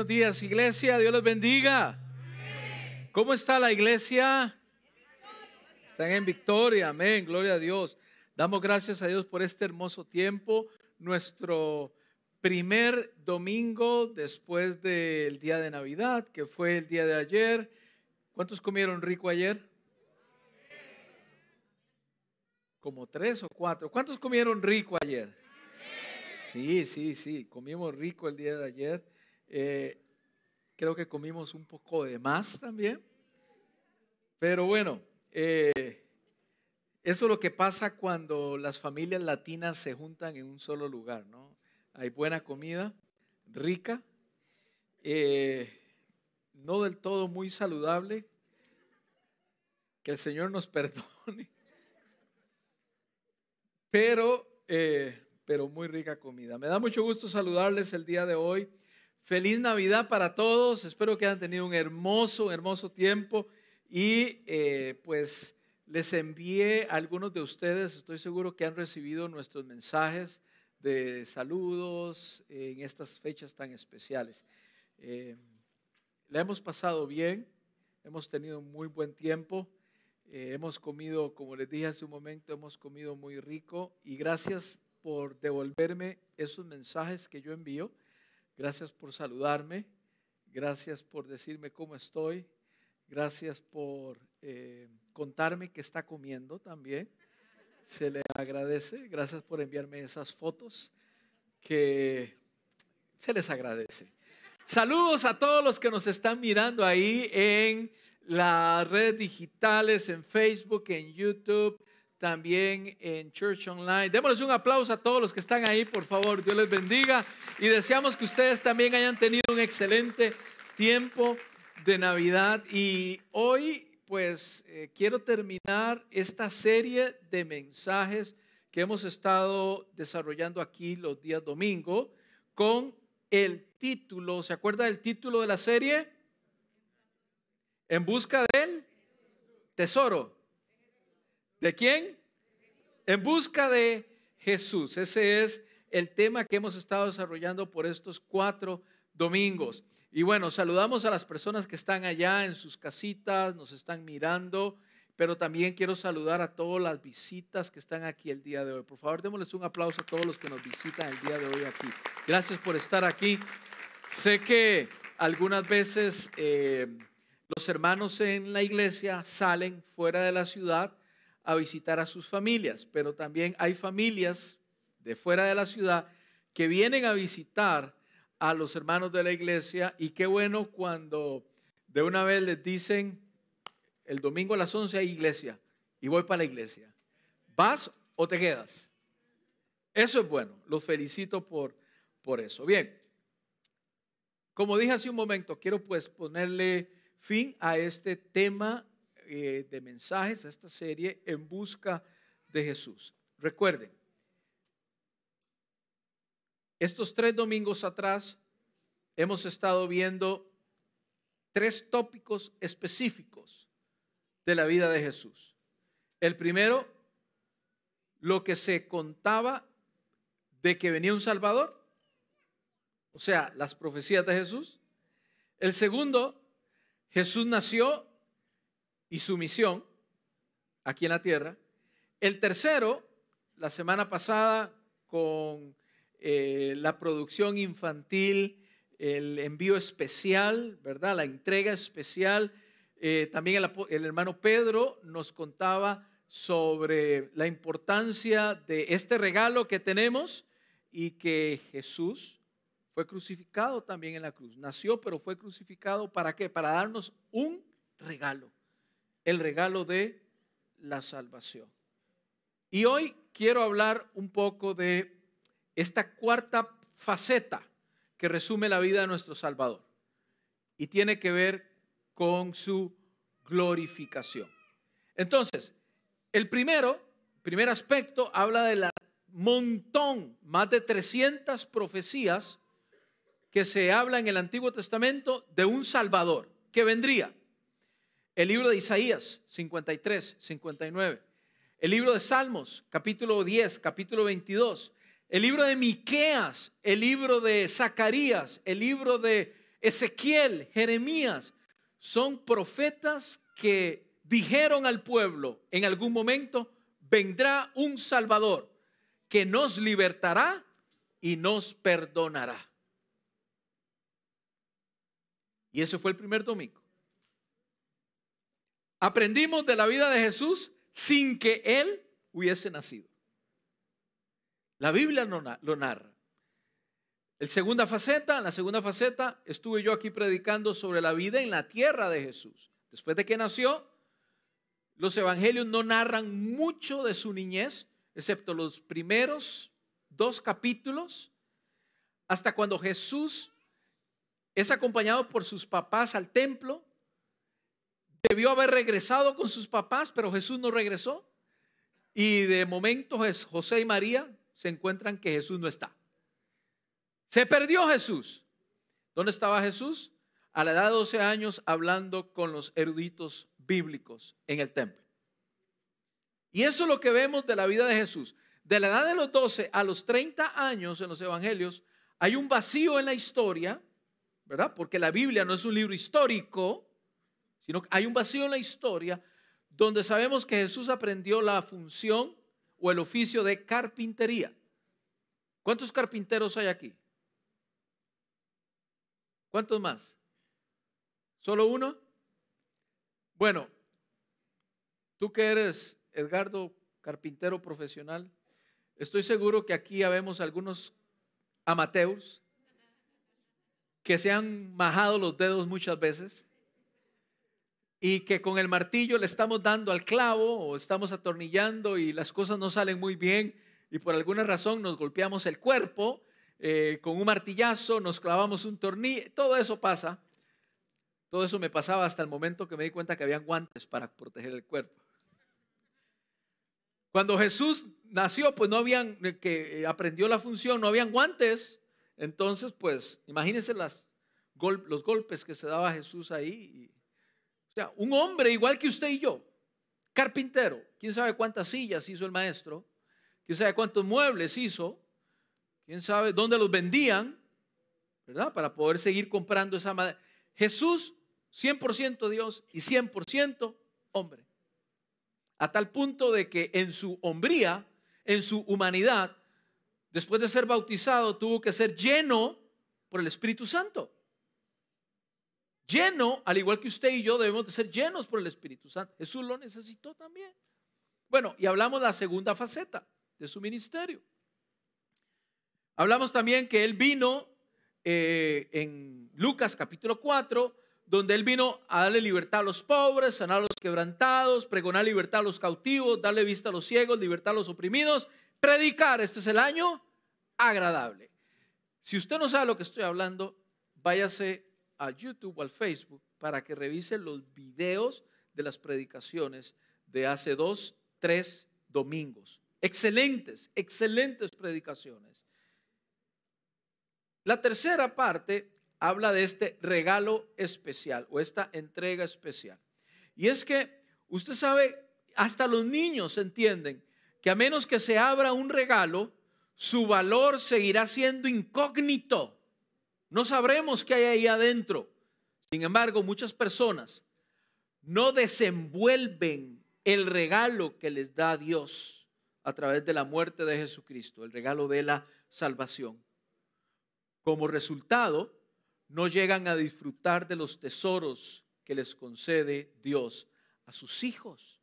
Buenos días, iglesia. Dios les bendiga. ¿Cómo está la iglesia? Están en victoria. Amén. Gloria a Dios. Damos gracias a Dios por este hermoso tiempo. Nuestro primer domingo después del día de Navidad, que fue el día de ayer. ¿Cuántos comieron rico ayer? Como tres o cuatro. ¿Cuántos comieron rico ayer? Sí, sí, sí. Comimos rico el día de ayer. Eh, creo que comimos un poco de más también. Pero bueno, eh, eso es lo que pasa cuando las familias latinas se juntan en un solo lugar, ¿no? Hay buena comida, rica, eh, no del todo muy saludable. Que el Señor nos perdone. Pero, pero muy rica comida. Me da mucho gusto saludarles el día de hoy. Feliz Navidad para todos. Espero que hayan tenido un hermoso, hermoso tiempo. Y eh, pues les envié a algunos de ustedes, estoy seguro que han recibido nuestros mensajes de saludos en estas fechas tan especiales. Eh, la hemos pasado bien, hemos tenido muy buen tiempo, eh, hemos comido, como les dije hace un momento, hemos comido muy rico y gracias por devolverme esos mensajes que yo envío. Gracias por saludarme. Gracias por decirme cómo estoy. Gracias por eh, contarme que está comiendo también. Se le agradece. Gracias por enviarme esas fotos que se les agradece. Saludos a todos los que nos están mirando ahí en las redes digitales, en Facebook, en YouTube, también en Church Online. Démosles un aplauso a todos los que están ahí, por favor. Dios les bendiga. Y deseamos que ustedes también hayan tenido un excelente tiempo de Navidad. Y hoy, pues, eh, quiero terminar esta serie de mensajes que hemos estado desarrollando aquí los días domingo con el título, ¿se acuerda del título de la serie? En busca del tesoro. ¿De quién? En busca de Jesús. Ese es el tema que hemos estado desarrollando por estos cuatro domingos. Y bueno, saludamos a las personas que están allá en sus casitas, nos están mirando, pero también quiero saludar a todas las visitas que están aquí el día de hoy. Por favor, démosles un aplauso a todos los que nos visitan el día de hoy aquí. Gracias por estar aquí. Sé que algunas veces eh, los hermanos en la iglesia salen fuera de la ciudad a visitar a sus familias, pero también hay familias de fuera de la ciudad que vienen a visitar a los hermanos de la iglesia y qué bueno cuando de una vez les dicen el domingo a las 11 hay iglesia y voy para la iglesia. ¿Vas o te quedas? Eso es bueno, los felicito por, por eso. Bien, como dije hace un momento, quiero pues ponerle fin a este tema eh, de mensajes a esta serie en busca de Jesús. Recuerden, estos tres domingos atrás hemos estado viendo tres tópicos específicos de la vida de Jesús. El primero, lo que se contaba de que venía un Salvador, o sea, las profecías de Jesús. El segundo, Jesús nació y su misión aquí en la tierra. El tercero, la semana pasada, con eh, la producción infantil, el envío especial, ¿verdad? La entrega especial. Eh, también el, el hermano Pedro nos contaba sobre la importancia de este regalo que tenemos y que Jesús fue crucificado también en la cruz. Nació, pero fue crucificado para qué? Para darnos un regalo el regalo de la salvación. Y hoy quiero hablar un poco de esta cuarta faceta que resume la vida de nuestro Salvador y tiene que ver con su glorificación. Entonces, el primero, primer aspecto, habla de la montón, más de 300 profecías que se habla en el Antiguo Testamento de un Salvador que vendría. El libro de Isaías 53, 59. El libro de Salmos, capítulo 10, capítulo 22. El libro de Miqueas, el libro de Zacarías, el libro de Ezequiel, Jeremías, son profetas que dijeron al pueblo en algún momento, vendrá un Salvador que nos libertará y nos perdonará. Y ese fue el primer domingo. Aprendimos de la vida de Jesús sin que Él hubiese nacido. La Biblia lo narra. El segunda faceta, la segunda faceta, estuve yo aquí predicando sobre la vida en la tierra de Jesús. Después de que nació, los evangelios no narran mucho de su niñez, excepto los primeros dos capítulos, hasta cuando Jesús es acompañado por sus papás al templo. Debió haber regresado con sus papás, pero Jesús no regresó. Y de momento José y María se encuentran que Jesús no está. Se perdió Jesús. ¿Dónde estaba Jesús? A la edad de 12 años hablando con los eruditos bíblicos en el templo. Y eso es lo que vemos de la vida de Jesús. De la edad de los 12 a los 30 años en los evangelios, hay un vacío en la historia, ¿verdad? Porque la Biblia no es un libro histórico, sino hay un vacío en la historia donde sabemos que Jesús aprendió la función o el oficio de carpintería. ¿Cuántos carpinteros hay aquí? ¿Cuántos más? ¿Solo uno? Bueno, tú que eres Edgardo, carpintero profesional, estoy seguro que aquí habemos algunos amateurs que se han majado los dedos muchas veces y que con el martillo le estamos dando al clavo o estamos atornillando y las cosas no salen muy bien y por alguna razón nos golpeamos el cuerpo eh, con un martillazo, nos clavamos un tornillo, todo eso pasa. Todo eso me pasaba hasta el momento que me di cuenta que habían guantes para proteger el cuerpo. Cuando Jesús nació, pues no habían, eh, que eh, aprendió la función, no habían guantes. Entonces, pues imagínense las, los golpes que se daba Jesús ahí. O sea, un hombre igual que usted y yo, carpintero, quién sabe cuántas sillas hizo el maestro, quién sabe cuántos muebles hizo, quién sabe dónde los vendían, ¿verdad? Para poder seguir comprando esa madera. Jesús, 100% Dios y 100% hombre a tal punto de que en su hombría, en su humanidad, después de ser bautizado, tuvo que ser lleno por el Espíritu Santo. Lleno, al igual que usted y yo, debemos de ser llenos por el Espíritu Santo. Jesús lo necesitó también. Bueno, y hablamos de la segunda faceta de su ministerio. Hablamos también que él vino eh, en Lucas capítulo 4 donde Él vino a darle libertad a los pobres, sanar a los quebrantados, pregonar libertad a los cautivos, darle vista a los ciegos, libertad a los oprimidos, predicar. Este es el año agradable. Si usted no sabe lo que estoy hablando, váyase a YouTube o al Facebook para que revise los videos de las predicaciones de hace dos, tres domingos. Excelentes, excelentes predicaciones. La tercera parte habla de este regalo especial o esta entrega especial. Y es que usted sabe, hasta los niños entienden que a menos que se abra un regalo, su valor seguirá siendo incógnito. No sabremos qué hay ahí adentro. Sin embargo, muchas personas no desenvuelven el regalo que les da Dios a través de la muerte de Jesucristo, el regalo de la salvación. Como resultado, no llegan a disfrutar de los tesoros que les concede Dios a sus hijos.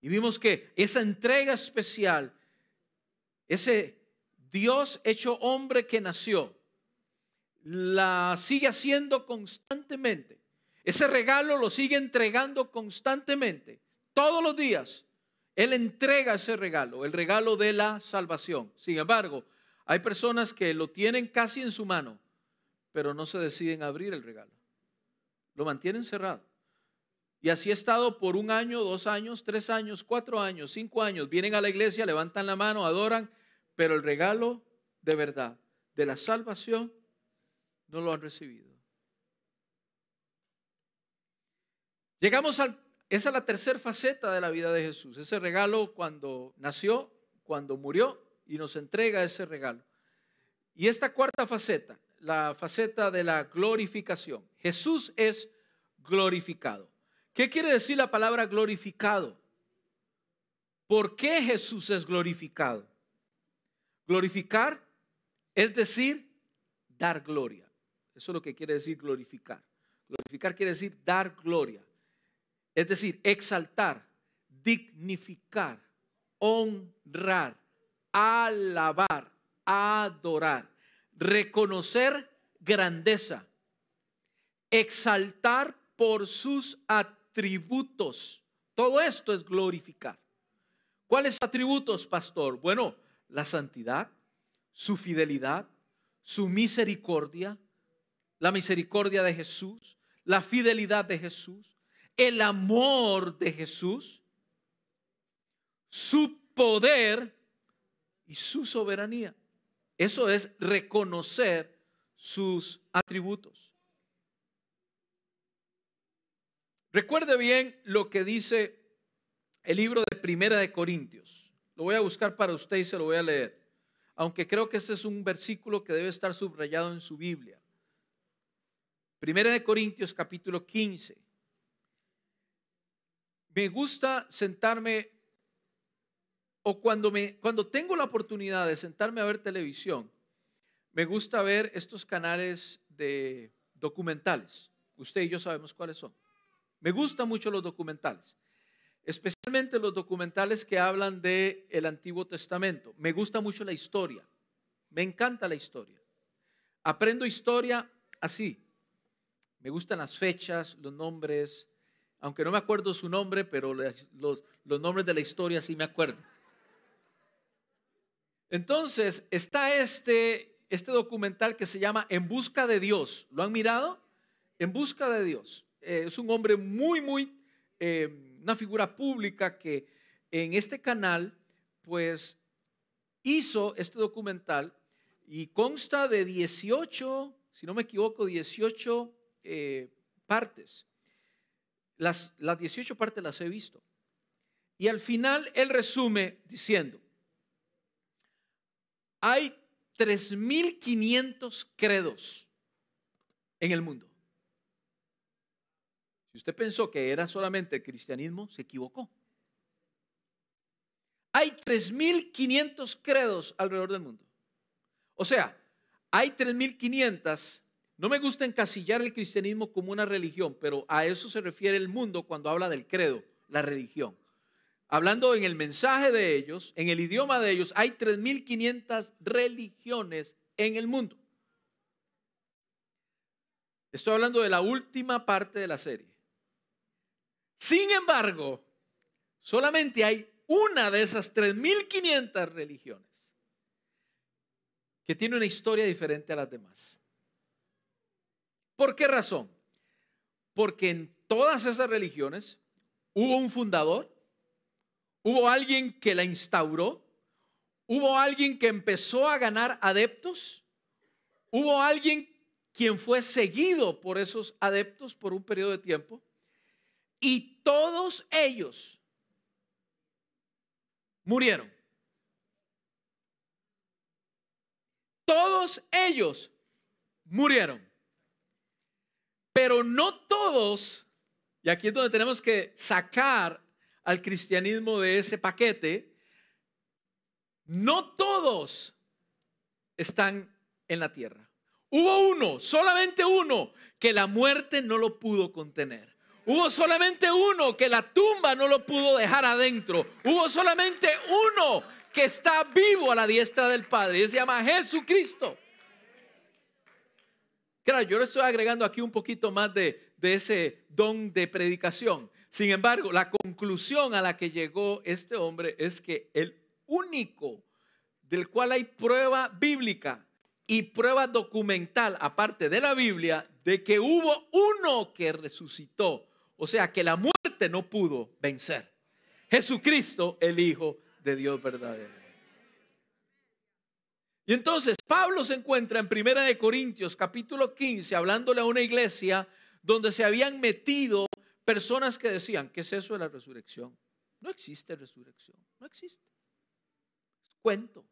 Y vimos que esa entrega especial, ese Dios hecho hombre que nació, la sigue haciendo constantemente. Ese regalo lo sigue entregando constantemente. Todos los días, Él entrega ese regalo, el regalo de la salvación. Sin embargo, hay personas que lo tienen casi en su mano, pero no se deciden abrir el regalo. Lo mantienen cerrado. Y así ha estado por un año, dos años, tres años, cuatro años, cinco años. Vienen a la iglesia, levantan la mano, adoran, pero el regalo de verdad, de la salvación, no lo han recibido. Llegamos a, esa es la tercera faceta de la vida de Jesús, ese regalo cuando nació, cuando murió y nos entrega ese regalo. Y esta cuarta faceta, la faceta de la glorificación. Jesús es glorificado. ¿Qué quiere decir la palabra glorificado? ¿Por qué Jesús es glorificado? Glorificar es decir, dar gloria. Eso es lo que quiere decir glorificar. Glorificar quiere decir dar gloria. Es decir, exaltar, dignificar, honrar, alabar, adorar, reconocer grandeza, exaltar por sus atributos. Todo esto es glorificar. ¿Cuáles atributos, pastor? Bueno, la santidad, su fidelidad, su misericordia, la misericordia de Jesús, la fidelidad de Jesús, el amor de Jesús, su poder y su soberanía. Eso es reconocer sus atributos. Recuerde bien lo que dice el libro de Primera de Corintios. Lo voy a buscar para usted y se lo voy a leer. Aunque creo que este es un versículo que debe estar subrayado en su Biblia. Primera de Corintios capítulo 15. Me gusta sentarme o cuando cuando tengo la oportunidad de sentarme a ver televisión, me gusta ver estos canales de documentales. Usted y yo sabemos cuáles son. Me gustan mucho los documentales, especialmente los documentales que hablan del el Antiguo Testamento. Me gusta mucho la historia, me encanta la historia. Aprendo historia así. Me gustan las fechas, los nombres, aunque no me acuerdo su nombre, pero los, nombres de la historia sí me acuerdo. Entonces, está este, este documental que se llama En Busca de Dios. ¿Lo han mirado? En Busca de Dios. Eh, es un hombre muy, muy, eh, una figura pública que en este canal, pues, hizo este documental y consta de 18, si no me equivoco, 18 eh, partes. Las, las 18 partes las he visto. Y al final él resume diciendo, hay 3.500 credos en el mundo. Si usted pensó que era solamente el cristianismo, se equivocó. Hay 3.500 credos alrededor del mundo. O sea, hay 3.500. No me gusta encasillar el cristianismo como una religión, pero a eso se refiere el mundo cuando habla del credo, la religión. Hablando en el mensaje de ellos, en el idioma de ellos, hay 3.500 religiones en el mundo. Estoy hablando de la última parte de la serie. Sin embargo, solamente hay una de esas 3.500 religiones que tiene una historia diferente a las demás. ¿Por qué razón? Porque en todas esas religiones hubo un fundador, hubo alguien que la instauró, hubo alguien que empezó a ganar adeptos, hubo alguien quien fue seguido por esos adeptos por un periodo de tiempo y todos ellos murieron. Todos ellos murieron. Pero no todos, y aquí es donde tenemos que sacar al cristianismo de ese paquete, no todos están en la tierra. Hubo uno, solamente uno, que la muerte no lo pudo contener. Hubo solamente uno que la tumba no lo pudo dejar adentro. Hubo solamente uno que está vivo a la diestra del Padre. Y se llama Jesucristo. Claro, yo le estoy agregando aquí un poquito más de, de ese don de predicación. Sin embargo, la conclusión a la que llegó este hombre es que el único del cual hay prueba bíblica y prueba documental, aparte de la Biblia, de que hubo uno que resucitó o sea que la muerte no pudo vencer. Jesucristo, el Hijo de Dios verdadero. Entonces Pablo se encuentra en Primera de Corintios capítulo 15 hablándole a una iglesia donde se habían metido personas que decían, ¿qué es eso de la resurrección? No existe resurrección, no existe. Cuento.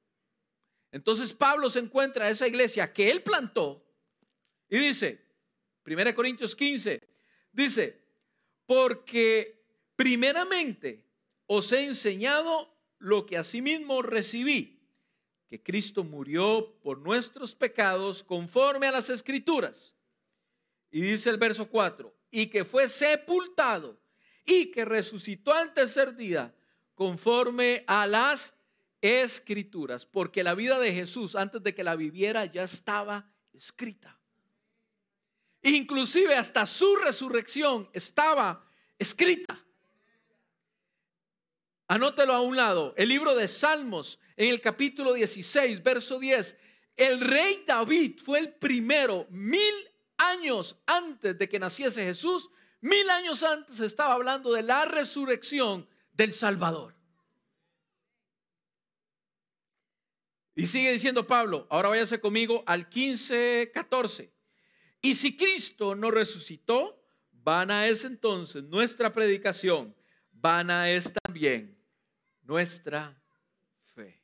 Entonces Pablo se encuentra a esa iglesia que él plantó, Y dice, 1 Corintios 15, dice, porque primeramente os he enseñado lo que asimismo recibí, que Cristo murió por nuestros pecados conforme a las escrituras. Y dice el verso 4, y que fue sepultado y que resucitó al tercer día conforme a las escrituras, porque la vida de Jesús antes de que la viviera ya estaba escrita. Inclusive hasta su resurrección estaba escrita. Anótelo a un lado, el libro de Salmos en el capítulo 16, verso 10. El rey David fue el primero, mil años antes de que naciese Jesús, mil años antes estaba hablando de la resurrección del Salvador. Y sigue diciendo Pablo, ahora váyase conmigo al 15, 14. Y si Cristo no resucitó, vana es entonces nuestra predicación, vana es también nuestra fe.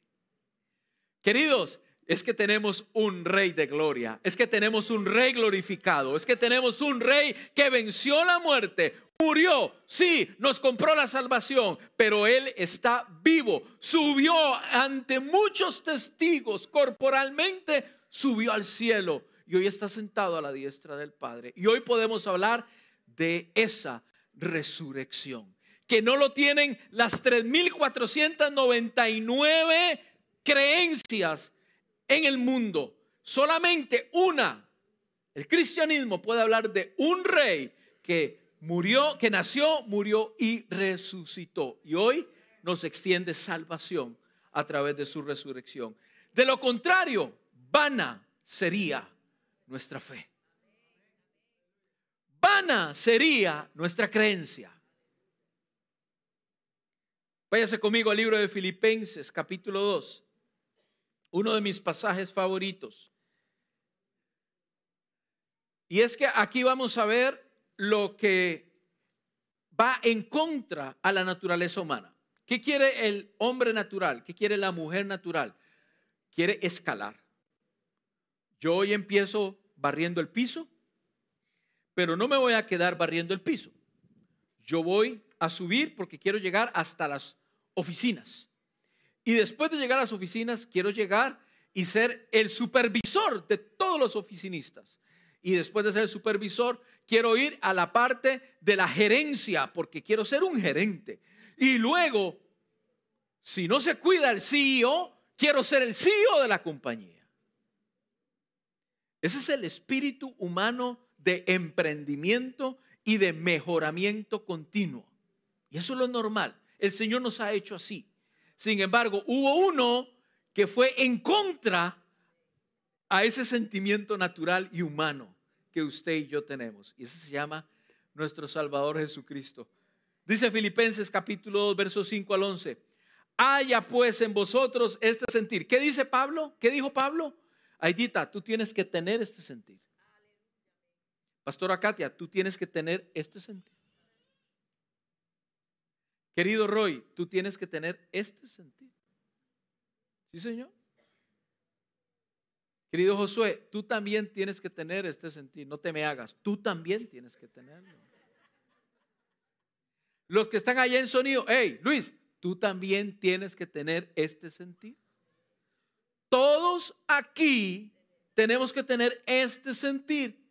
Queridos, es que tenemos un rey de gloria, es que tenemos un rey glorificado, es que tenemos un rey que venció la muerte, murió, sí, nos compró la salvación, pero Él está vivo, subió ante muchos testigos corporalmente, subió al cielo y hoy está sentado a la diestra del Padre. Y hoy podemos hablar de esa resurrección, que no lo tienen las 3.499 creencias en el mundo. Solamente una. El cristianismo puede hablar de un rey que murió, que nació, murió y resucitó. Y hoy nos extiende salvación a través de su resurrección. De lo contrario, vana sería nuestra fe. Vana sería nuestra creencia. Váyase conmigo al libro de Filipenses, capítulo 2, uno de mis pasajes favoritos. Y es que aquí vamos a ver lo que va en contra a la naturaleza humana. ¿Qué quiere el hombre natural? ¿Qué quiere la mujer natural? Quiere escalar. Yo hoy empiezo barriendo el piso, pero no me voy a quedar barriendo el piso. Yo voy a subir porque quiero llegar hasta las oficinas. Y después de llegar a las oficinas, quiero llegar y ser el supervisor de todos los oficinistas. Y después de ser el supervisor, quiero ir a la parte de la gerencia porque quiero ser un gerente. Y luego, si no se cuida el CEO, quiero ser el CEO de la compañía. Ese es el espíritu humano de emprendimiento y de mejoramiento continuo. Y eso es lo normal. El Señor nos ha hecho así. Sin embargo, hubo uno que fue en contra a ese sentimiento natural y humano que usted y yo tenemos. Y ese se llama nuestro Salvador Jesucristo. Dice Filipenses capítulo 2, versos 5 al 11. Haya pues en vosotros este sentir. ¿Qué dice Pablo? ¿Qué dijo Pablo? Aidita, tú tienes que tener este sentir. Pastora Katia, tú tienes que tener este sentir. Querido Roy, tú tienes que tener este sentir. ¿Sí, Señor? Querido Josué, tú también tienes que tener este sentir. No te me hagas. Tú también tienes que tenerlo. Los que están allá en sonido, hey, Luis, tú también tienes que tener este sentir. Todos aquí tenemos que tener este sentir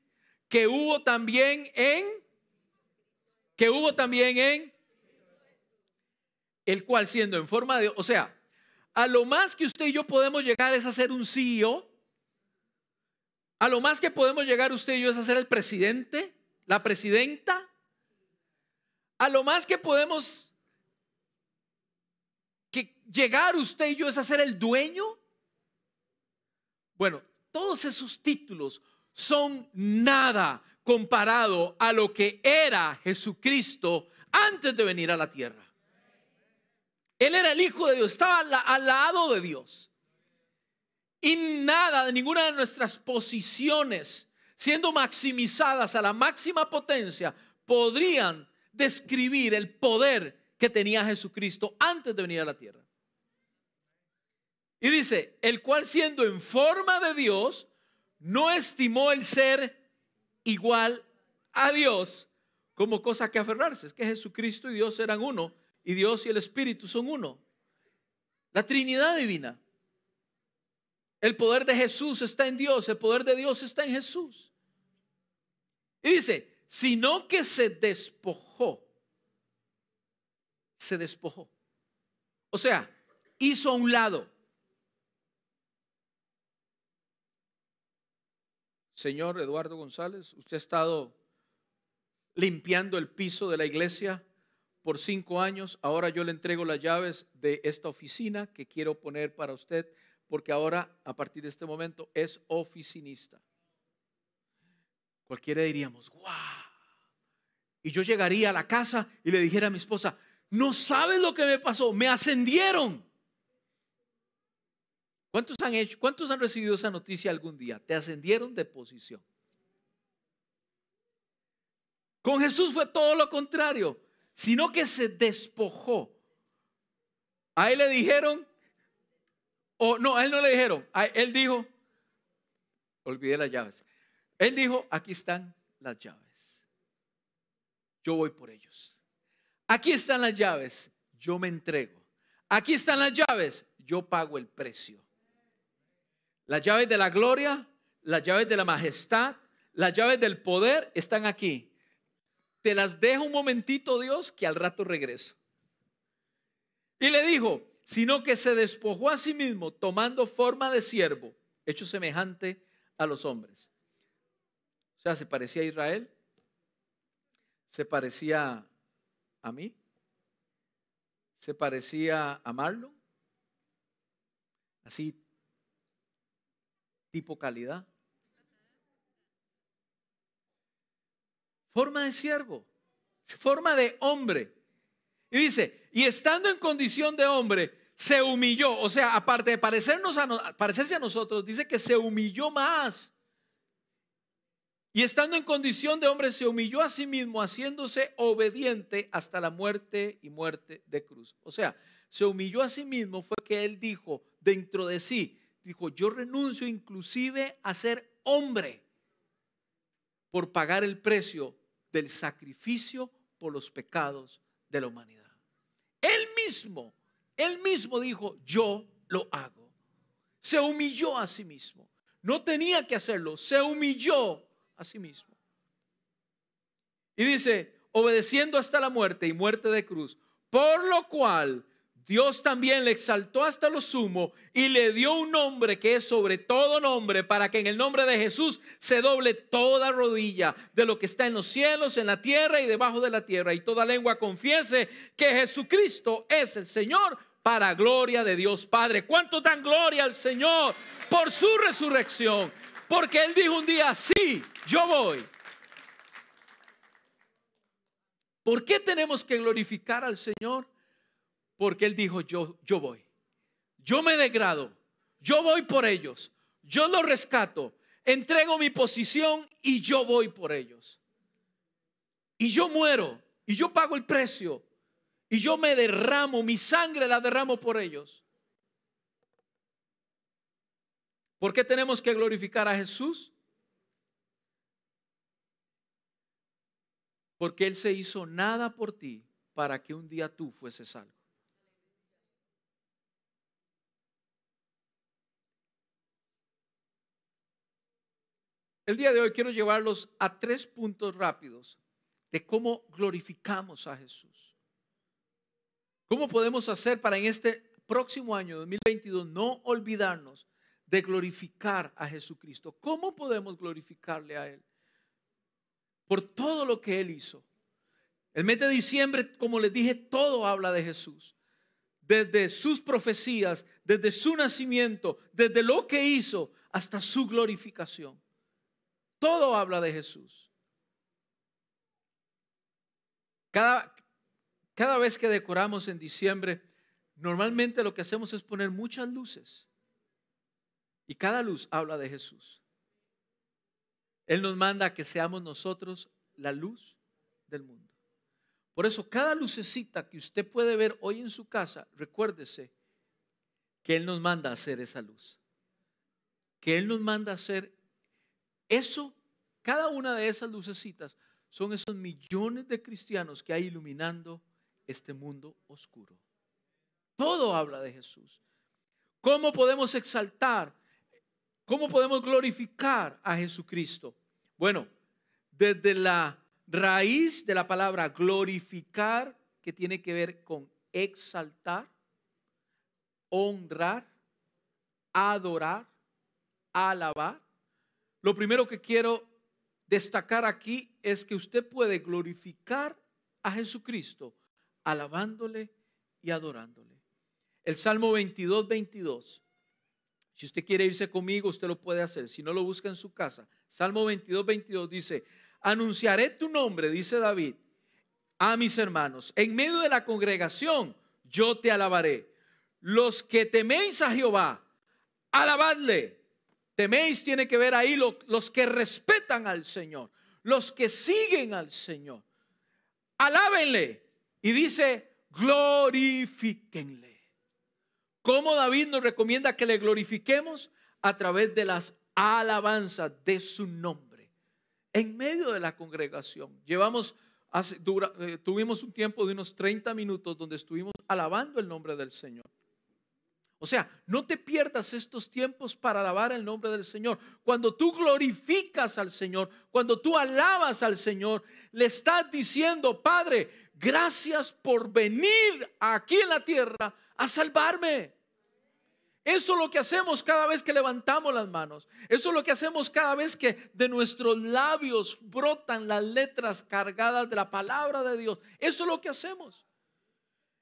que hubo también en, que hubo también en, el cual siendo en forma de, o sea, a lo más que usted y yo podemos llegar es a ser un CEO, a lo más que podemos llegar usted y yo es a ser el presidente, la presidenta, a lo más que podemos que llegar usted y yo es a ser el dueño. Bueno, todos esos títulos son nada comparado a lo que era Jesucristo antes de venir a la tierra. Él era el Hijo de Dios, estaba al, lado de Dios. Y nada de ninguna de nuestras posiciones, siendo maximizadas a la máxima potencia, podrían describir el poder que tenía Jesucristo antes de venir a la tierra. Y dice, el cual siendo en forma de Dios, no estimó el ser igual a Dios como cosa que aferrarse. Es que Jesucristo y Dios eran uno y Dios y el Espíritu son uno. La Trinidad divina. El poder de Jesús está en Dios, el poder de Dios está en Jesús. Y dice, sino que se despojó. Se despojó. O sea, hizo a un lado. Señor Eduardo González, usted ha estado limpiando el piso de la iglesia por cinco años. Ahora yo le entrego las llaves de esta oficina que quiero poner para usted, porque ahora, a partir de este momento, es oficinista. Cualquiera diríamos, ¡guau! Y yo llegaría a la casa y le dijera a mi esposa, no sabes lo que me pasó, me ascendieron. ¿Cuántos han hecho, cuántos han recibido esa noticia algún día? Te ascendieron de posición. Con Jesús fue todo lo contrario, sino que se despojó. A él le dijeron, o no, a él no le dijeron, a él dijo, olvidé las llaves. Él dijo, aquí están las llaves. Yo voy por ellos. Aquí están las llaves, yo me entrego. Aquí están las llaves, yo pago el precio. Las llaves de la gloria, las llaves de la majestad, las llaves del poder están aquí. Te las dejo un momentito, Dios, que al rato regreso. Y le dijo, sino que se despojó a sí mismo tomando forma de siervo, hecho semejante a los hombres. O sea, se parecía a Israel, se parecía a mí, se parecía a Marlon, así tipo calidad. Forma de siervo, forma de hombre. Y dice, y estando en condición de hombre, se humilló. O sea, aparte de parecernos a, parecerse a nosotros, dice que se humilló más. Y estando en condición de hombre, se humilló a sí mismo, haciéndose obediente hasta la muerte y muerte de cruz. O sea, se humilló a sí mismo, fue que él dijo dentro de sí, dijo, yo renuncio inclusive a ser hombre por pagar el precio del sacrificio por los pecados de la humanidad. Él mismo, él mismo dijo, yo lo hago. Se humilló a sí mismo. No tenía que hacerlo, se humilló a sí mismo. Y dice, obedeciendo hasta la muerte y muerte de cruz, por lo cual Dios también le exaltó hasta lo sumo y le dio un nombre que es sobre todo nombre para que en el nombre de Jesús se doble toda rodilla de lo que está en los cielos, en la tierra y debajo de la tierra y toda lengua confiese que Jesucristo es el Señor para gloria de Dios Padre. ¿Cuánto dan gloria al Señor por su resurrección? Porque Él dijo un día, sí, yo voy. ¿Por qué tenemos que glorificar al Señor? Porque Él dijo, yo, yo voy. Yo me degrado. Yo voy por ellos. Yo los rescato. Entrego mi posición y yo voy por ellos. Y yo muero. Y yo pago el precio. Y yo me derramo. Mi sangre la derramo por ellos. ¿Por qué tenemos que glorificar a Jesús? Porque Él se hizo nada por ti para que un día tú fueses salvo. El día de hoy quiero llevarlos a tres puntos rápidos de cómo glorificamos a Jesús. ¿Cómo podemos hacer para en este próximo año 2022 no olvidarnos de glorificar a Jesucristo? ¿Cómo podemos glorificarle a Él? Por todo lo que Él hizo. El mes de diciembre, como les dije, todo habla de Jesús. Desde sus profecías, desde su nacimiento, desde lo que hizo hasta su glorificación. Todo habla de Jesús. Cada, cada vez que decoramos en diciembre, normalmente lo que hacemos es poner muchas luces. Y cada luz habla de Jesús. Él nos manda que seamos nosotros la luz del mundo. Por eso, cada lucecita que usted puede ver hoy en su casa, recuérdese que Él nos manda a hacer esa luz. Que Él nos manda a hacer eso cada una de esas lucecitas son esos millones de cristianos que hay iluminando este mundo oscuro. Todo habla de Jesús. ¿Cómo podemos exaltar? ¿Cómo podemos glorificar a Jesucristo? Bueno, desde la raíz de la palabra glorificar, que tiene que ver con exaltar, honrar, adorar, alabar. Lo primero que quiero destacar aquí es que usted puede glorificar a Jesucristo alabándole y adorándole. El Salmo 22, 22. Si usted quiere irse conmigo, usted lo puede hacer. Si no, lo busca en su casa. Salmo 22, 22 dice, anunciaré tu nombre, dice David, a mis hermanos. En medio de la congregación, yo te alabaré. Los que teméis a Jehová, alabadle. Teméis tiene que ver ahí los que respetan al Señor, los que siguen al Señor. Alábenle. Y dice, glorifíquenle. ¿Cómo David nos recomienda que le glorifiquemos? A través de las alabanzas de su nombre. En medio de la congregación. Llevamos, eh, tuvimos un tiempo de unos 30 minutos donde estuvimos alabando el nombre del Señor. O sea, no te pierdas estos tiempos para alabar el nombre del Señor. Cuando tú glorificas al Señor, cuando tú alabas al Señor, le estás diciendo, Padre, gracias por venir aquí en la tierra a salvarme. Eso es lo que hacemos cada vez que levantamos las manos. Eso es lo que hacemos cada vez que de nuestros labios brotan las letras cargadas de la palabra de Dios. Eso es lo que hacemos.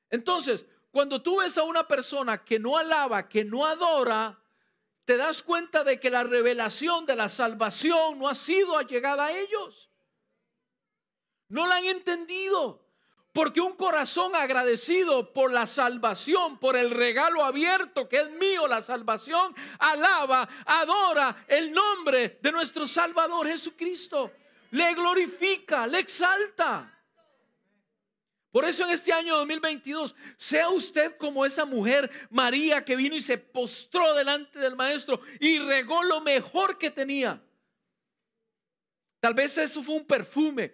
Entonces, cuando tú ves a una persona que no alaba, que no adora, te das cuenta de que la revelación de la salvación no ha sido allegada a ellos. No la han entendido. Porque un corazón agradecido por la salvación, por el regalo abierto que es mío, la salvación, alaba, adora el nombre de nuestro Salvador Jesucristo. Le glorifica, le exalta. Por eso en este año 2022, sea usted como esa mujer María que vino y se postró delante del maestro y regó lo mejor que tenía. Tal vez eso fue un perfume.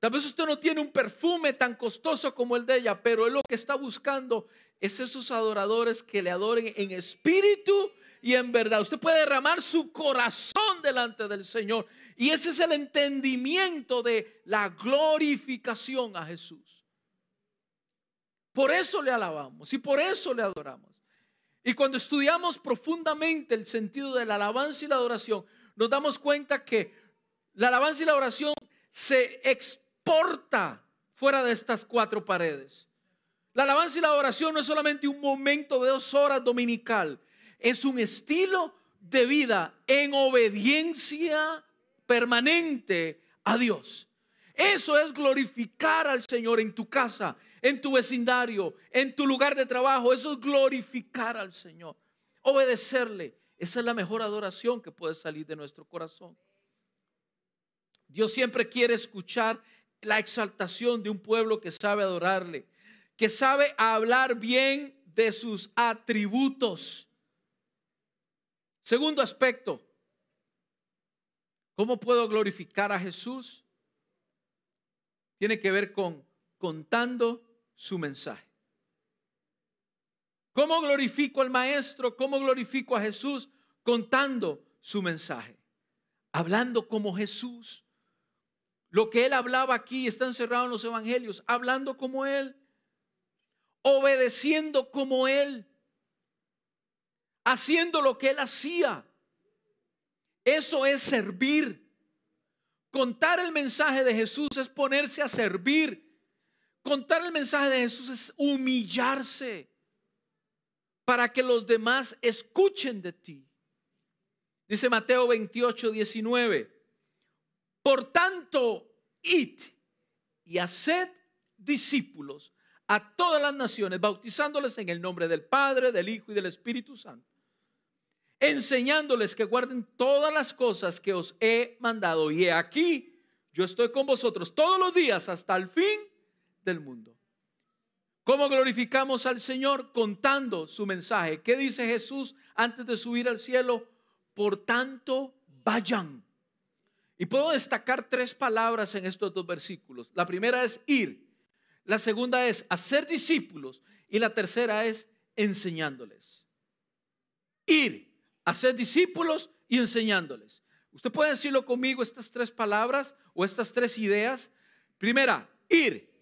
Tal vez usted no tiene un perfume tan costoso como el de ella, pero lo que está buscando es esos adoradores que le adoren en espíritu y en verdad. Usted puede derramar su corazón delante del Señor. Y ese es el entendimiento de la glorificación a Jesús. Por eso le alabamos y por eso le adoramos. Y cuando estudiamos profundamente el sentido de la alabanza y la adoración, nos damos cuenta que la alabanza y la oración se exporta fuera de estas cuatro paredes. La alabanza y la adoración no es solamente un momento de dos horas dominical, es un estilo de vida en obediencia permanente a Dios. Eso es glorificar al Señor en tu casa, en tu vecindario, en tu lugar de trabajo. Eso es glorificar al Señor. Obedecerle. Esa es la mejor adoración que puede salir de nuestro corazón. Dios siempre quiere escuchar la exaltación de un pueblo que sabe adorarle, que sabe hablar bien de sus atributos. Segundo aspecto, ¿cómo puedo glorificar a Jesús? Tiene que ver con contando su mensaje. ¿Cómo glorifico al Maestro? ¿Cómo glorifico a Jesús? Contando su mensaje. Hablando como Jesús. Lo que él hablaba aquí está encerrado en los evangelios. Hablando como él. Obedeciendo como él. Haciendo lo que él hacía. Eso es servir. Contar el mensaje de Jesús es ponerse a servir Contar el mensaje de Jesús es humillarse para que los demás escuchen de ti. Dice Mateo 28, 19. Por tanto, id y haced discípulos a todas las naciones, bautizándoles en el nombre del Padre, del Hijo y del Espíritu Santo, enseñándoles que guarden todas las cosas que os he mandado. Y he aquí, yo estoy con vosotros todos los días hasta el fin del mundo. ¿Cómo glorificamos al Señor? Contando su mensaje. ¿Qué dice Jesús antes de subir al cielo? Por tanto, vayan Y puedo destacar tres palabras en estos dos versículos. La primera es ir, la segunda es hacer discípulos y la tercera es enseñándoles. Ir, hacer discípulos y enseñándoles. Usted puede decirlo conmigo estas tres palabras o estas tres ideas. Primera, ir,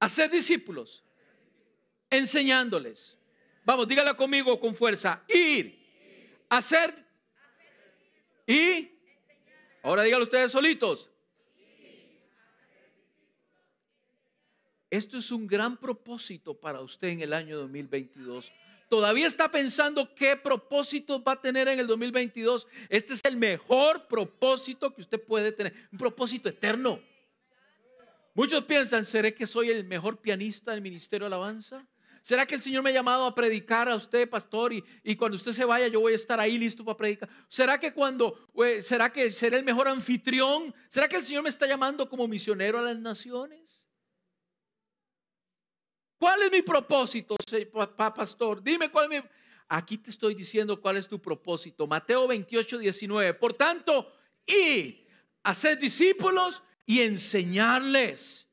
hacer discípulos, enseñándoles. Vamos, dígala conmigo con fuerza. Ir, hacer y ahora dígalo ustedes solitos. Esto es un gran propósito para usted en el año 2022. Todavía está pensando qué propósito va a tener en el 2022. Este es el mejor propósito que usted puede tener. Un propósito eterno. Muchos piensan, ¿seré que soy el mejor pianista del Ministerio de Alabanza? ¿Será que el Señor me ha llamado a predicar a usted, pastor? Y, y cuando usted se vaya, yo voy a estar ahí listo para predicar. ¿Será que cuando, será que seré el mejor anfitrión? ¿Será que el Señor me está llamando como misionero a las naciones? ¿Cuál es mi propósito, pastor? Dime cuál es mi... Aquí te estoy diciendo cuál es tu propósito. Mateo 28, 19. Por tanto, y hacer discípulos y enseñarles.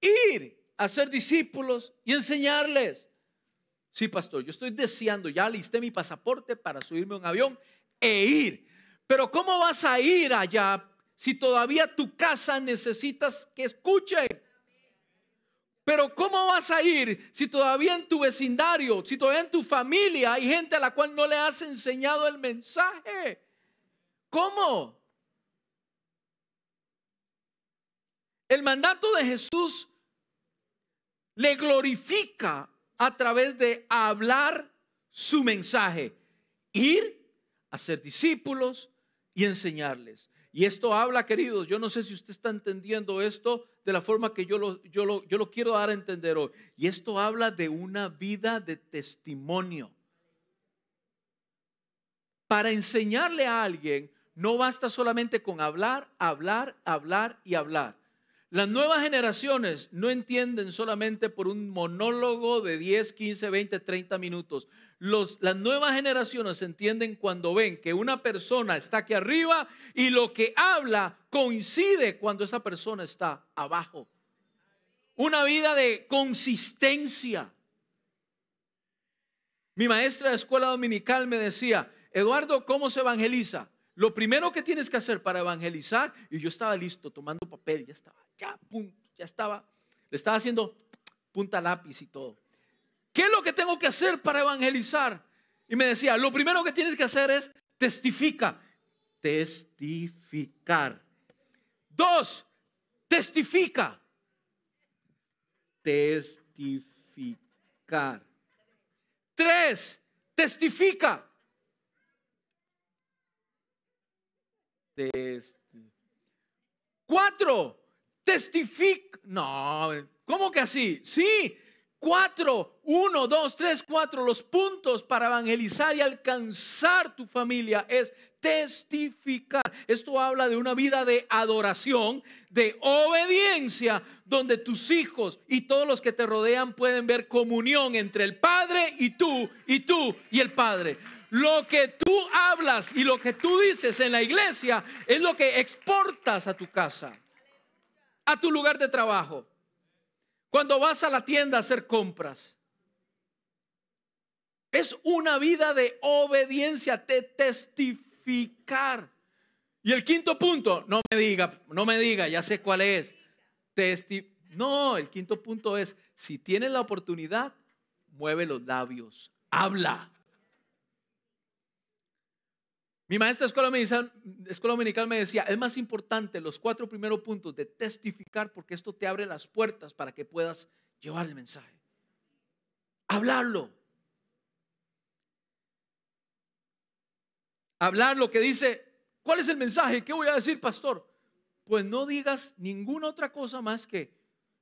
Ir a ser discípulos y enseñarles. Sí, pastor, yo estoy deseando, ya listé mi pasaporte para subirme a un avión e ir. Pero ¿cómo vas a ir allá si todavía tu casa necesitas que escuchen? Pero ¿cómo vas a ir si todavía en tu vecindario, si todavía en tu familia hay gente a la cual no le has enseñado el mensaje? ¿Cómo? El mandato de Jesús le glorifica a través de hablar su mensaje, ir a ser discípulos y enseñarles. Y esto habla, queridos, yo no sé si usted está entendiendo esto de la forma que yo lo, yo lo, yo lo quiero dar a entender hoy. Y esto habla de una vida de testimonio. Para enseñarle a alguien, no basta solamente con hablar, hablar, hablar y hablar. Las nuevas generaciones no entienden solamente por un monólogo de 10, 15, 20, 30 minutos. Las nuevas generaciones entienden cuando ven que una persona está aquí arriba y lo que habla coincide cuando esa persona está abajo. Una vida de consistencia. Mi maestra de escuela dominical me decía, Eduardo, ¿cómo se evangeliza? Lo primero que tienes que hacer para evangelizar, y yo estaba listo tomando papel, ya estaba ya, ya estaba, le estaba haciendo punta lápiz y todo. ¿Qué es lo que tengo que hacer para evangelizar? Y me decía, lo primero que tienes que hacer es testifica. Testificar. Dos, testifica. Testificar. Tres, testifica. Cuatro, testifica. No, ¿cómo que así? Sí, cuatro, uno, dos, tres, cuatro, los puntos para evangelizar y alcanzar tu familia es testificar. Esto habla de una vida de adoración, de obediencia, donde tus hijos y todos los que te rodean pueden ver comunión entre el Padre y tú, y tú y el Padre. Lo que tú hablas y lo que tú dices en la iglesia es lo que exportas a tu casa a tu lugar de trabajo, cuando vas a la tienda a hacer compras. Es una vida de obediencia, de testificar. Y el quinto punto, no me diga, no me diga, ya sé cuál es. no, el quinto punto es, si tienes la oportunidad, mueve los labios, habla. Mi maestra de escuela, escuela dominical me decía, es más importante los cuatro primeros puntos de testificar porque esto te abre las puertas para que puedas llevar el mensaje. Hablarlo. Hablar lo que dice, ¿cuál es el mensaje? ¿Qué voy a decir, pastor? Pues no digas ninguna otra cosa más que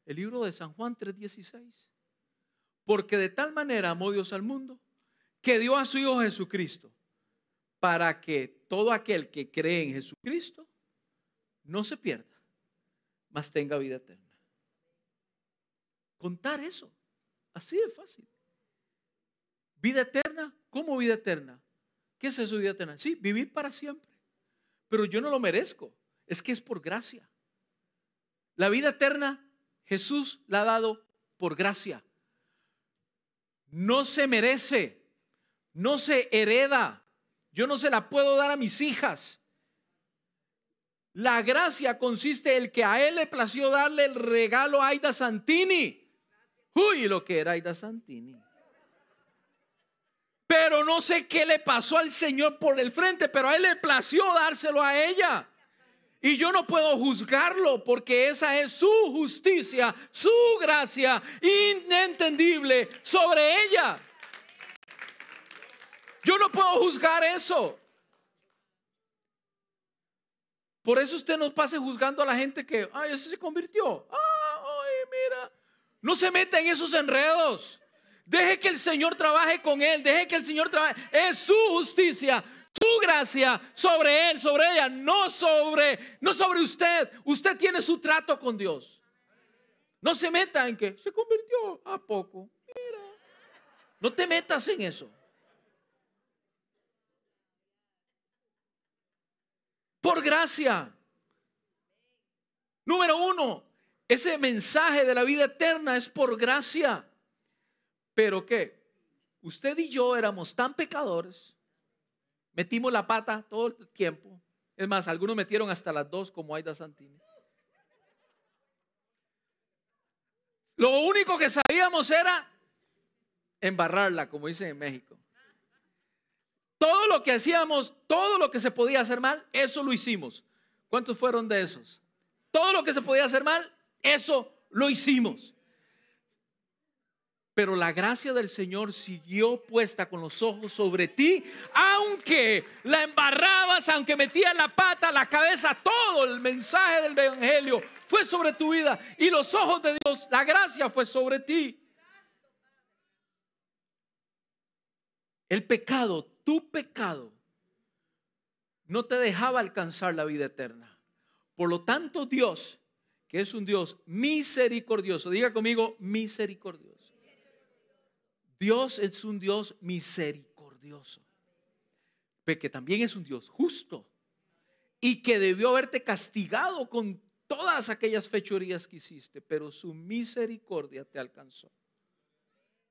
el libro de San Juan 3:16. Porque de tal manera amó Dios al mundo que dio a su Hijo Jesucristo para que todo aquel que cree en Jesucristo no se pierda, mas tenga vida eterna. Contar eso, así de fácil. Vida eterna, ¿cómo vida eterna? ¿Qué es eso vida eterna? Sí, vivir para siempre. pero yo no lo merezco. Es que es por gracia. La vida eterna Jesús la ha dado por gracia. No se merece, no se hereda. Yo no se la puedo dar a mis hijas. La gracia consiste en que a él le plació darle el regalo a Aida Santini. Uy, lo que era Aida Santini. Pero no sé qué le pasó al Señor por el frente, pero a él le plació dárselo a ella. Y yo no puedo juzgarlo porque esa es su justicia, su gracia inentendible sobre ella. Yo no puedo juzgar eso. Por eso usted no pase juzgando a la gente que, ay, ese se convirtió. Ay, mira. No se meta en esos enredos. Deje que el Señor trabaje con él. Deje que el Señor trabaje. Es su justicia, su gracia sobre él, sobre ella, no sobre, no sobre usted. Usted tiene su trato con Dios. No se meta en que se convirtió a poco. Mira. No te metas en eso. Por gracia. Número uno, ese mensaje de la vida eterna es por gracia. Pero ¿qué? Usted y yo éramos tan pecadores, metimos la pata todo el tiempo. Es más, algunos metieron hasta las dos como Aida Santini. Lo único que sabíamos era embarrarla, como dicen en México. Todo lo que hacíamos, todo lo que se podía hacer mal, eso lo hicimos. ¿Cuántos fueron de esos? Todo lo que se podía hacer mal, eso lo hicimos. Pero la gracia del Señor siguió puesta con los ojos sobre ti, aunque la embarrabas, aunque metías la pata, la cabeza, todo el mensaje del Evangelio fue sobre tu vida y los ojos de Dios, la gracia fue sobre ti. El pecado, tu pecado, no te dejaba alcanzar la vida eterna. Por lo tanto, Dios, que es un Dios misericordioso, diga conmigo misericordioso Dios es un Dios misericordioso, pero que también es un Dios justo y que debió haberte castigado con todas aquellas fechorías que hiciste, pero su misericordia te alcanzó.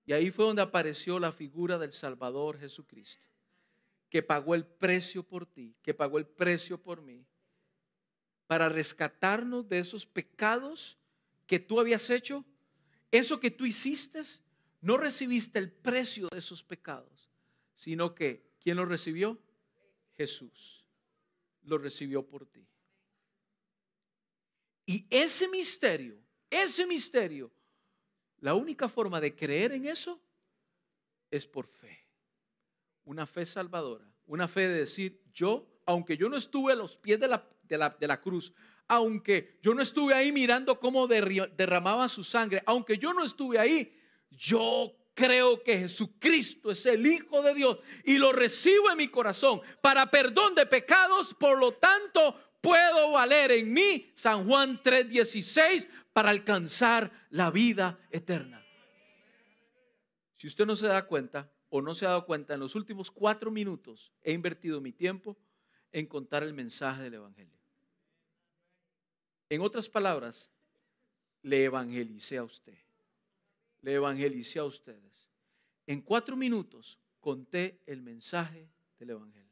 Y ahí fue donde apareció la figura del Salvador Jesucristo, que pagó el precio por ti, que pagó el precio por mí, para rescatarnos de esos pecados que tú habías hecho, eso que tú hiciste no recibiste el precio de esos pecados, sino que ¿quién lo recibió? Jesús lo recibió por ti. Y ese misterio, ese misterio, la única forma de creer en eso es por fe. Una fe salvadora, una fe de decir, yo, aunque yo no estuve a los pies de la, de la, cruz, aunque yo no estuve ahí mirando cómo derramaba su sangre, aunque yo no estuve ahí, yo creo que Jesucristo es el Hijo de Dios y lo recibo en mi corazón para perdón de pecados, por lo tanto puedo valer en mí, San Juan 3:16, para alcanzar la vida eterna. Si usted no se da cuenta o no se ha dado cuenta, en los últimos cuatro minutos he invertido mi tiempo en contar el mensaje del Evangelio. En otras palabras, le evangelicé a usted le evangelicé a ustedes. En cuatro minutos conté el mensaje del Evangelio.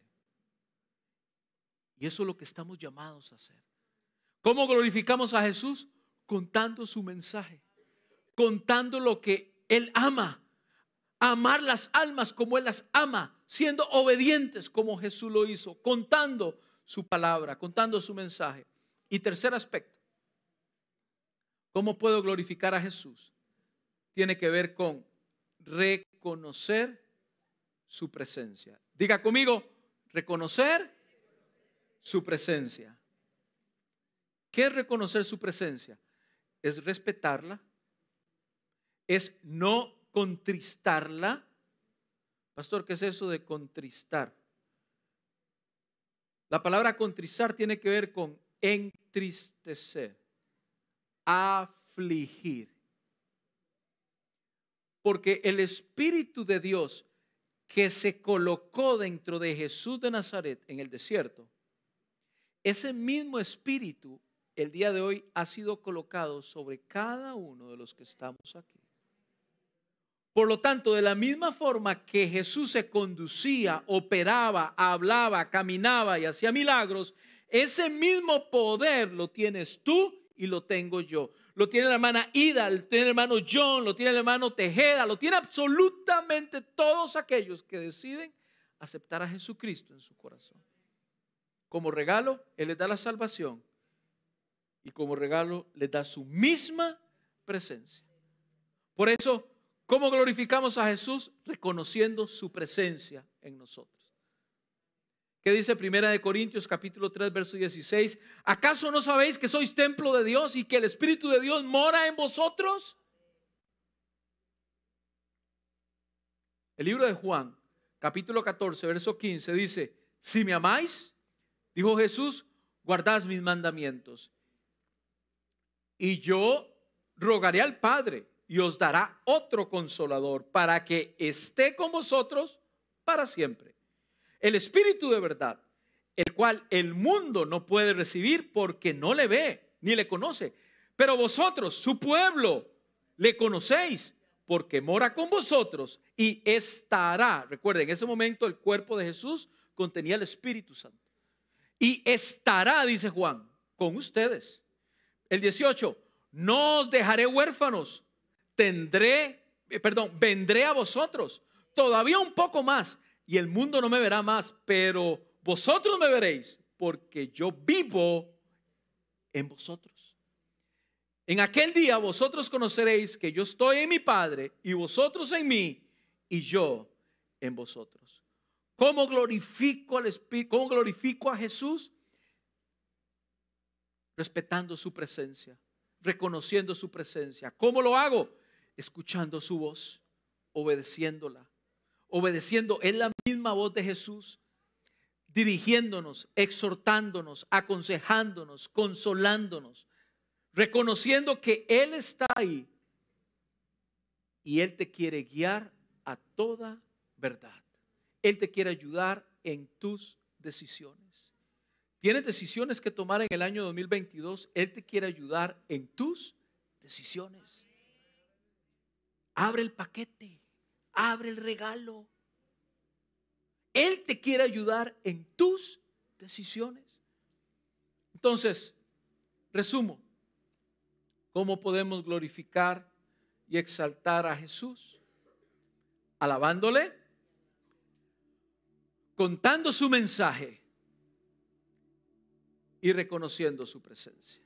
Y eso es lo que estamos llamados a hacer. ¿Cómo glorificamos a Jesús? Contando su mensaje, contando lo que Él ama, amar las almas como Él las ama, siendo obedientes como Jesús lo hizo, contando su palabra, contando su mensaje. Y tercer aspecto, ¿cómo puedo glorificar a Jesús? tiene que ver con reconocer su presencia. Diga conmigo, reconocer su presencia. ¿Qué es reconocer su presencia? Es respetarla, es no contristarla. Pastor, ¿qué es eso de contristar? La palabra contristar tiene que ver con entristecer, afligir. Porque el Espíritu de Dios que se colocó dentro de Jesús de Nazaret en el desierto ese mismo espíritu el día de hoy ha sido colocado sobre cada uno de los que estamos aquí. Por lo tanto, de la misma forma que Jesús se conducía, operaba, hablaba, caminaba y hacía milagros, ese mismo poder lo tienes tú y lo tengo yo. Lo tiene la hermana Ida, lo tiene el hermano John, lo tiene el hermano Tejeda, lo tiene absolutamente todos aquellos que deciden aceptar a Jesucristo en su corazón. Como regalo, Él les da la salvación y como regalo les da su misma presencia. Por eso, ¿cómo glorificamos a Jesús? Reconociendo su presencia en nosotros. ¿Qué dice Primera de Corintios capítulo 3 verso 16? ¿Acaso no sabéis que sois templo de Dios y que el Espíritu de Dios mora en vosotros? El libro de Juan, capítulo 14, verso 15 dice, si me amáis, dijo Jesús, guardad mis mandamientos. Y yo rogaré al Padre y os dará otro consolador para que esté con vosotros para siempre. El Espíritu de verdad, el cual el mundo no puede recibir porque no le ve ni le conoce. Pero vosotros, su pueblo, le conocéis porque mora con vosotros y estará. Recuerden, en ese momento el cuerpo de Jesús contenía el Espíritu Santo. Y estará, dice Juan, con ustedes. El 18, no os dejaré huérfanos, tendré, eh, perdón, vendré a vosotros. Todavía un poco más y el mundo no me verá más, pero vosotros me veréis porque yo vivo en vosotros. En aquel día vosotros conoceréis que yo estoy en mi Padre y vosotros en mí y yo en vosotros. ¿Cómo glorifico al Espíritu? ¿Cómo glorifico a Jesús? respetando su presencia, reconociendo su presencia. ¿Cómo lo hago? Escuchando su voz, obedeciéndola, obedeciendo en la misma voz de Jesús, dirigiéndonos, exhortándonos, aconsejándonos, consolándonos, reconociendo que Él está ahí y Él te quiere guiar a toda verdad. Él te quiere ayudar en tus decisiones. Tienes decisiones que tomar en el año 2022. Él te quiere ayudar en tus decisiones. Abre el paquete, abre el regalo. Él te quiere ayudar en tus decisiones. Entonces, resumo, ¿cómo podemos glorificar y exaltar a Jesús? Alabándole, contando su mensaje y reconociendo su presencia.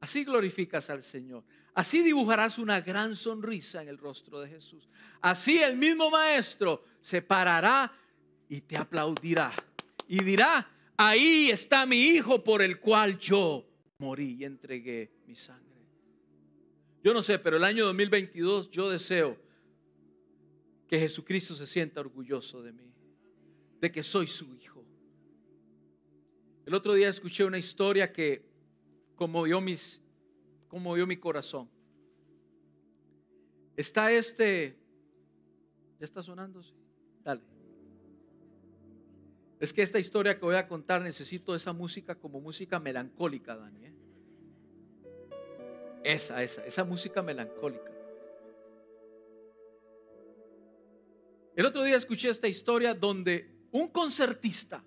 Así glorificas al Señor. Así dibujarás una gran sonrisa en el rostro de Jesús. Así el mismo Maestro se parará y te aplaudirá. Y dirá, ahí está mi Hijo por el cual yo morí y entregué mi sangre. Yo no sé, pero el año 2022 yo deseo que Jesucristo se sienta orgulloso de mí, de que soy su Hijo el otro día escuché una historia que conmovió, mis, mi corazón. Está este, ¿ya está sonando? Dale. Es que esta historia que voy a contar necesito esa música como música melancólica, Dani. ¿eh? Esa, esa, esa música melancólica. El otro día escuché esta historia donde un concertista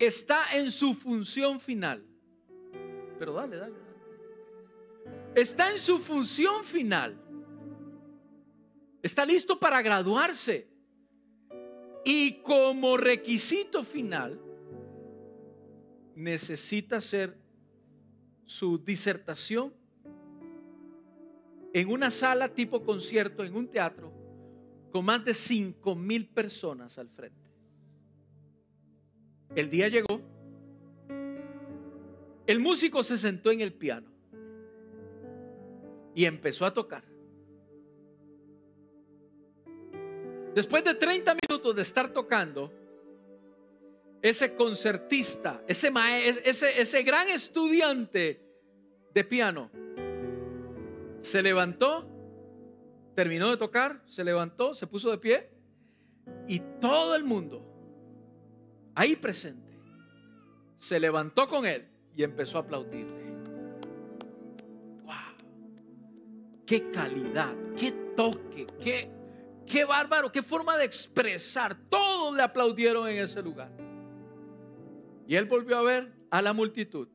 está en su función final. Pero dale, dale. Está en su función final. Está listo para graduarse. Y como requisito final, necesita hacer su disertación en una sala tipo concierto, en un teatro, con más de 5 mil personas al frente. El día llegó. El músico se sentó en el piano y empezó a tocar. Después de 30 minutos de estar tocando, ese concertista, ese, ese, ese gran estudiante de piano, se levantó, terminó de tocar, se levantó, se puso de pie y todo el mundo ahí presente, se levantó con él y empezó a aplaudirle. qué calidad, qué toque, qué, qué bárbaro, qué forma de expresar. Todos le aplaudieron en ese lugar. Y él volvió a ver a la multitud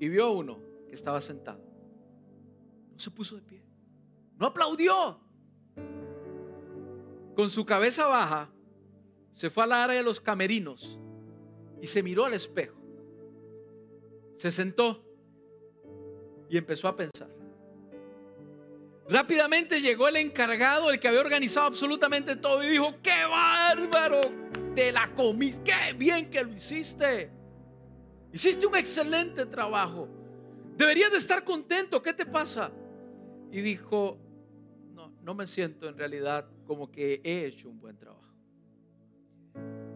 y vio a uno que estaba sentado. No se puso de pie, no aplaudió. Con su cabeza baja, se fue al área de los camerinos y se miró al espejo. Se sentó y empezó a pensar. Rápidamente llegó el encargado, el que había organizado absolutamente todo y dijo, qué bárbaro, te la comiste, qué bien que lo hiciste. Hiciste un excelente trabajo. Deberías de estar contento, ¿qué te pasa? Y dijo, no, no me siento en realidad como que he hecho un buen trabajo.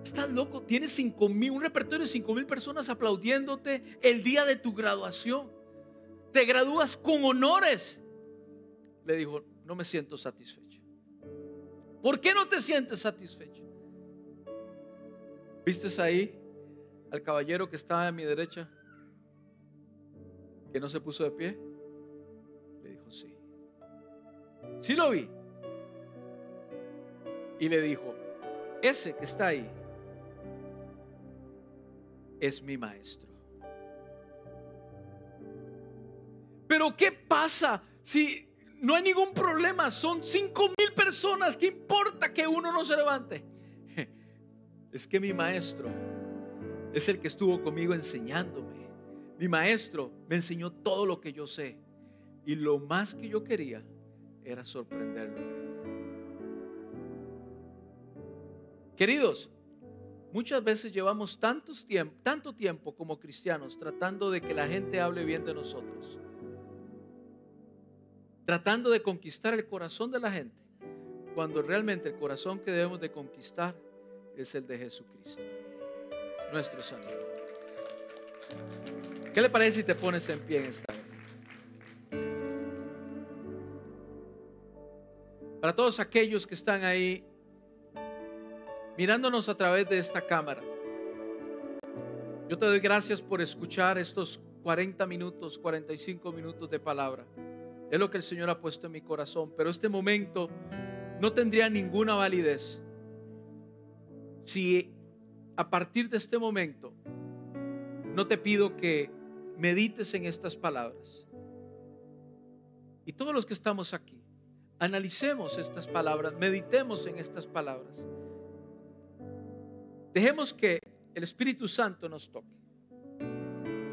Estás loco, tienes cinco mil, un repertorio de cinco mil personas aplaudiéndote el día de tu graduación. Te gradúas con honores. Le dijo, no me siento satisfecho. ¿Por qué no te sientes satisfecho? ¿Vistes ahí al caballero que estaba a mi derecha? Que no se puso de pie. Le dijo, sí. Sí lo vi. Y le dijo, ese que está ahí es mi maestro. Pero ¿qué pasa si no hay ningún problema? Son cinco mil personas. ¿Qué importa que uno no se levante? Es que mi maestro es el que estuvo conmigo enseñándome. Mi maestro me enseñó todo lo que yo sé. Y lo más que yo quería era sorprenderlo. Queridos, muchas veces llevamos tantos tanto tiempo como cristianos tratando de que la gente hable bien de nosotros tratando de conquistar el corazón de la gente, cuando realmente el corazón que debemos de conquistar es el de Jesucristo, nuestro Salvador. ¿Qué le parece si te pones en pie en esta hora? Para todos aquellos que están ahí mirándonos a través de esta cámara, yo te doy gracias por escuchar estos 40 minutos, 45 minutos de palabra. Es lo que el Señor ha puesto en mi corazón. Pero este momento no tendría ninguna validez si a partir de este momento no te pido que medites en estas palabras. Y todos los que estamos aquí, analicemos estas palabras, meditemos en estas palabras. Dejemos que el Espíritu Santo nos toque.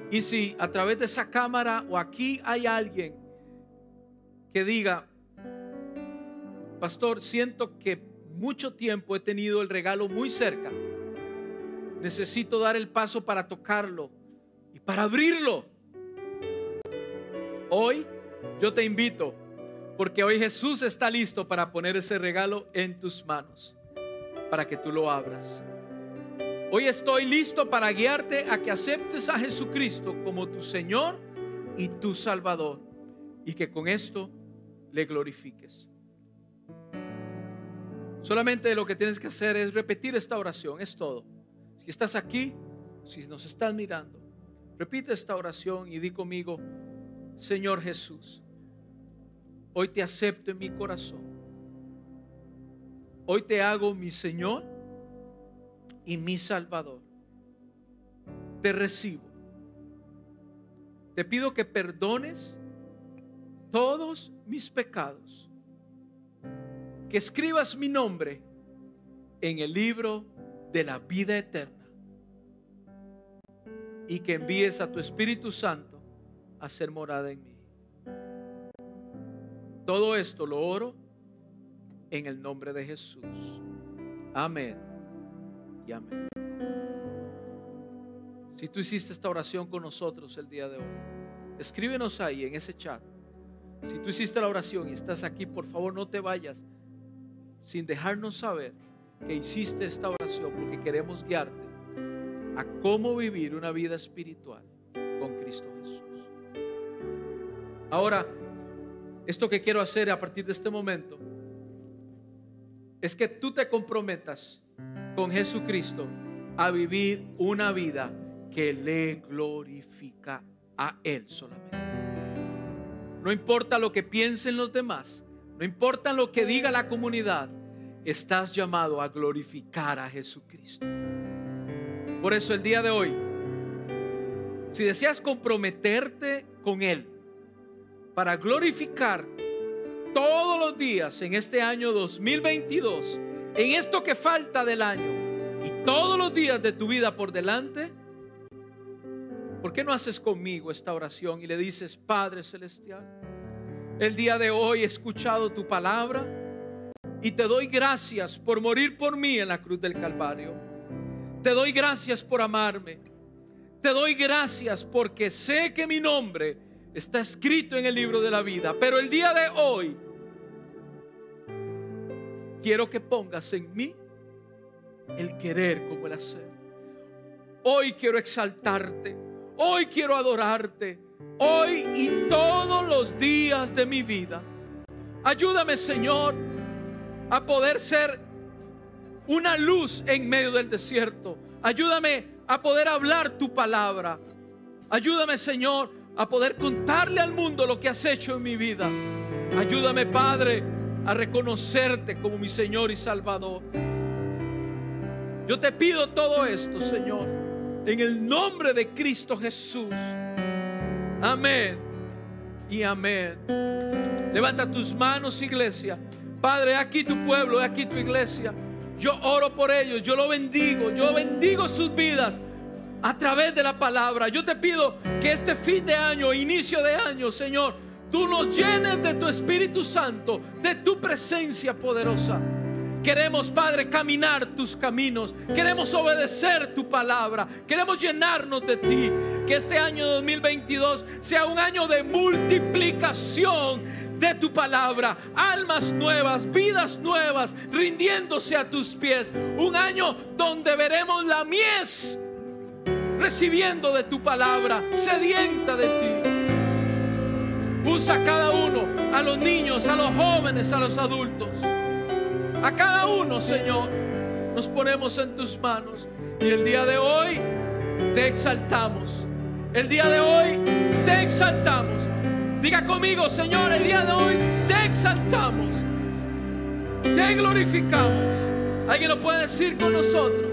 Y si a través de esa cámara o aquí hay alguien que diga, pastor, siento que mucho tiempo he tenido el regalo muy cerca. Necesito dar el paso para tocarlo y para abrirlo. Hoy yo te invito, porque hoy Jesús está listo para poner ese regalo en tus manos, para que tú lo abras. Hoy estoy listo para guiarte a que aceptes a Jesucristo como tu Señor y tu Salvador. Y que con esto le glorifiques. Solamente lo que tienes que hacer es repetir esta oración, es todo. Si estás aquí, si nos estás mirando, repite esta oración y di conmigo, Señor Jesús, hoy te acepto en mi corazón. Hoy te hago mi Señor y mi Salvador. Te recibo. Te pido que perdones todos mis pecados, que escribas mi nombre en el libro de la vida eterna y que envíes a tu Espíritu Santo a ser morada en mí. Todo esto lo oro en el nombre de Jesús. Amén Si tú hiciste esta oración con nosotros el día de hoy, escríbenos ahí en ese chat. Si tú hiciste la oración y estás aquí, por favor no te vayas sin dejarnos saber que hiciste esta oración porque queremos guiarte a cómo vivir una vida espiritual con Cristo Jesús. Ahora, esto que quiero hacer a partir de este momento es que tú te comprometas con Jesucristo a vivir una vida que le glorifica a Él solamente. No importa lo que piensen los demás, no importa lo que diga la comunidad, estás llamado a glorificar a Jesucristo. Por eso el día de hoy, si deseas comprometerte con Él para glorificar todos los días en este año 2022, en esto que falta del año y todos los días de tu vida por delante, ¿por qué no haces conmigo esta oración y le dices, Padre Celestial, el día de hoy he escuchado tu palabra y te doy gracias por morir por mí en la cruz del Calvario. Te doy gracias por amarme. Te doy gracias porque sé que mi nombre está escrito en el libro de la vida. Pero el día de hoy quiero que pongas en mí el querer como el hacer. Hoy quiero exaltarte. Hoy quiero adorarte. Hoy y todos los días de mi vida. Ayúdame, Señor, a poder ser una luz en medio del desierto. Ayúdame a poder hablar tu palabra. Ayúdame, Señor, a poder contarle al mundo lo que has hecho en mi vida. Ayúdame, Padre a reconocerte como mi Señor y Salvador. Yo te pido todo esto, Señor, en el nombre de Cristo Jesús. Amén y amén. Levanta tus manos, iglesia. Padre, aquí tu pueblo, aquí tu iglesia. Yo oro por ellos, yo lo bendigo, yo bendigo sus vidas a través de la palabra. Yo te pido que este fin de año, inicio de año, Señor, tú nos llenes de tu Espíritu Santo, de tu presencia poderosa. Queremos, Padre, caminar tus caminos. Queremos obedecer tu palabra. Queremos llenarnos de ti. Que este año 2022 sea un año de multiplicación de tu palabra. Almas nuevas, vidas nuevas, rindiéndose a tus pies. Un año donde veremos la mies recibiendo de tu palabra, sedienta de ti. Usa a cada uno, a los niños, a los jóvenes, a los adultos. A cada uno, Señor, nos ponemos en tus manos. Y el día de hoy te exaltamos. El día de hoy te exaltamos. Diga conmigo, Señor, el día de hoy te exaltamos. Te glorificamos. ¿Alguien lo puede decir con nosotros?